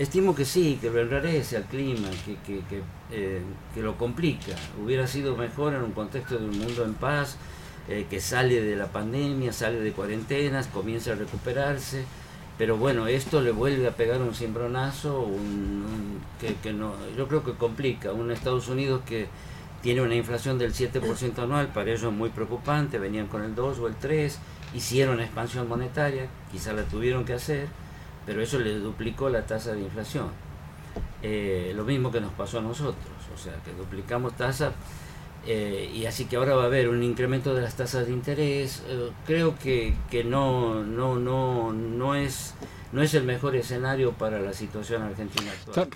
Estimo que sí, que lo enrarece al clima, que, que, eh, que, lo complica. Hubiera sido mejor en un contexto de un mundo en paz, eh, que sale de la pandemia, sale de cuarentenas, comienza a recuperarse. Pero bueno, esto le vuelve a pegar un cimbronazo, un, que, que no, yo creo que complica. Un Estados Unidos que tiene una inflación del 7% anual, para ellos muy preocupante, venían con el 2 o el 3, hicieron expansión monetaria, quizá la tuvieron que hacer, pero eso le duplicó la tasa de inflación. Eh, lo mismo que nos pasó a nosotros, o sea, que duplicamos tasa eh, y así que ahora va a haber un incremento de las tasas de interés. Eh, creo que, que no, no, no, no, es, no es el mejor escenario para la situación argentina actual.